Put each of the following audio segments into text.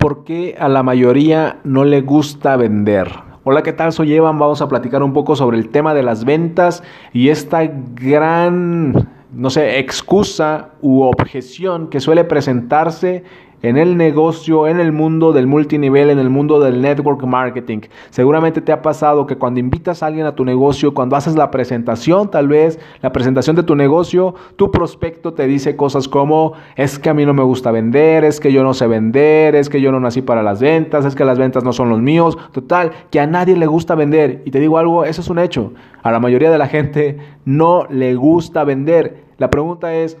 ¿Por qué a la mayoría no le gusta vender? Hola, ¿qué tal? Soy Evan. Vamos a platicar un poco sobre el tema de las ventas y esta gran, no sé, excusa u objeción que suele presentarse en el negocio, en el mundo del multinivel, en el mundo del network marketing. Seguramente te ha pasado que cuando invitas a alguien a tu negocio, cuando haces la presentación, tal vez la presentación de tu negocio, tu prospecto te dice cosas como, es que a mí no me gusta vender, es que yo no sé vender, es que yo no nací para las ventas, es que las ventas no son los míos. Total, que a nadie le gusta vender. Y te digo algo, eso es un hecho. A la mayoría de la gente no le gusta vender. La pregunta es,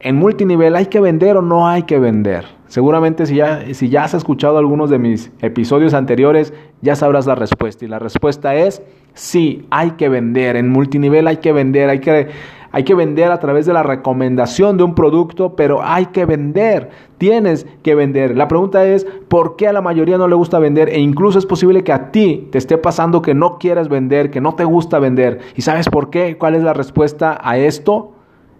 ¿en multinivel hay que vender o no hay que vender? Seguramente si ya, si ya has escuchado algunos de mis episodios anteriores, ya sabrás la respuesta. Y la respuesta es sí, hay que vender. En multinivel hay que vender, hay que, hay que vender a través de la recomendación de un producto, pero hay que vender. Tienes que vender. La pregunta es, ¿por qué a la mayoría no le gusta vender? E incluso es posible que a ti te esté pasando que no quieras vender, que no te gusta vender. ¿Y sabes por qué? ¿Cuál es la respuesta a esto?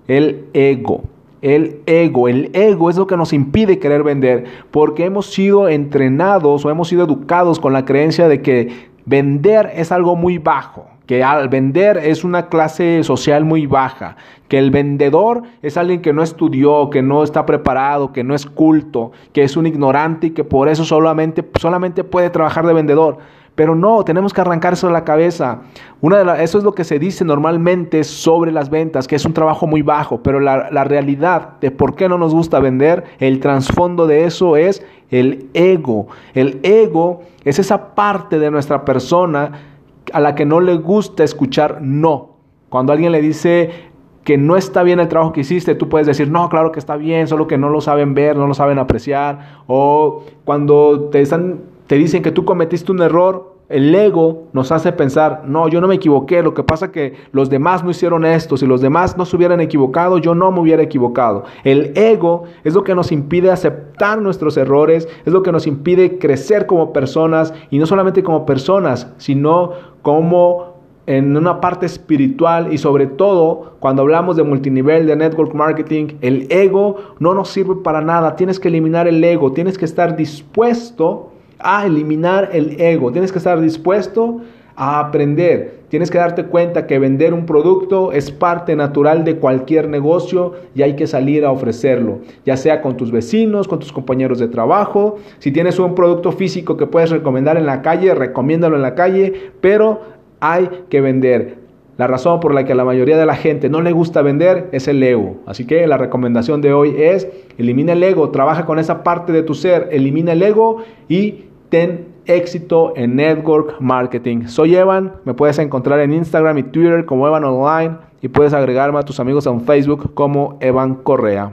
El ego el ego. El ego es lo que nos impide querer vender porque hemos sido entrenados o hemos sido educados con la creencia de que vender es algo muy bajo, que al vender es una clase social muy baja, que el vendedor es alguien que no estudió, que no está preparado, que no es culto, que es un ignorante y que por eso solamente, solamente puede trabajar de vendedor. Pero no, tenemos que arrancar eso de la cabeza. Una de eso es lo que se dice normalmente sobre las ventas, que es un trabajo muy bajo, pero la, la realidad de por qué no nos gusta vender, el trasfondo de eso es el ego. El ego es esa parte de nuestra persona a la que no le gusta escuchar no. Cuando alguien le dice que no está bien el trabajo que hiciste, tú puedes decir, no, claro que está bien, solo que no lo saben ver, no lo saben apreciar. O cuando te están te dicen que tú cometiste un error, el ego nos hace pensar, no, yo no me equivoqué, lo que pasa que los demás no hicieron esto, si los demás no se hubieran equivocado, yo no me hubiera equivocado. El ego es lo que nos impide aceptar nuestros errores, es lo que nos impide crecer como personas y no solamente como personas, sino como en una parte espiritual y sobre todo cuando hablamos de multinivel, de network marketing, el ego no nos sirve para nada, tienes que eliminar el ego, tienes que estar dispuesto a eliminar el ego. Tienes que estar dispuesto a aprender. Tienes que darte cuenta que vender un producto es parte natural de cualquier negocio y hay que salir a ofrecerlo, ya sea con tus vecinos, con tus compañeros de trabajo. Si tienes un producto físico que puedes recomendar en la calle, recomiéndalo en la calle, pero hay que vender. La razón por la que a la mayoría de la gente no le gusta vender es el ego. Así que la recomendación de hoy es elimina el ego, trabaja con esa parte de tu ser, elimina el ego y ten éxito en network marketing. Soy Evan, me puedes encontrar en Instagram y Twitter como Evan Online y puedes agregarme a tus amigos en Facebook como Evan Correa.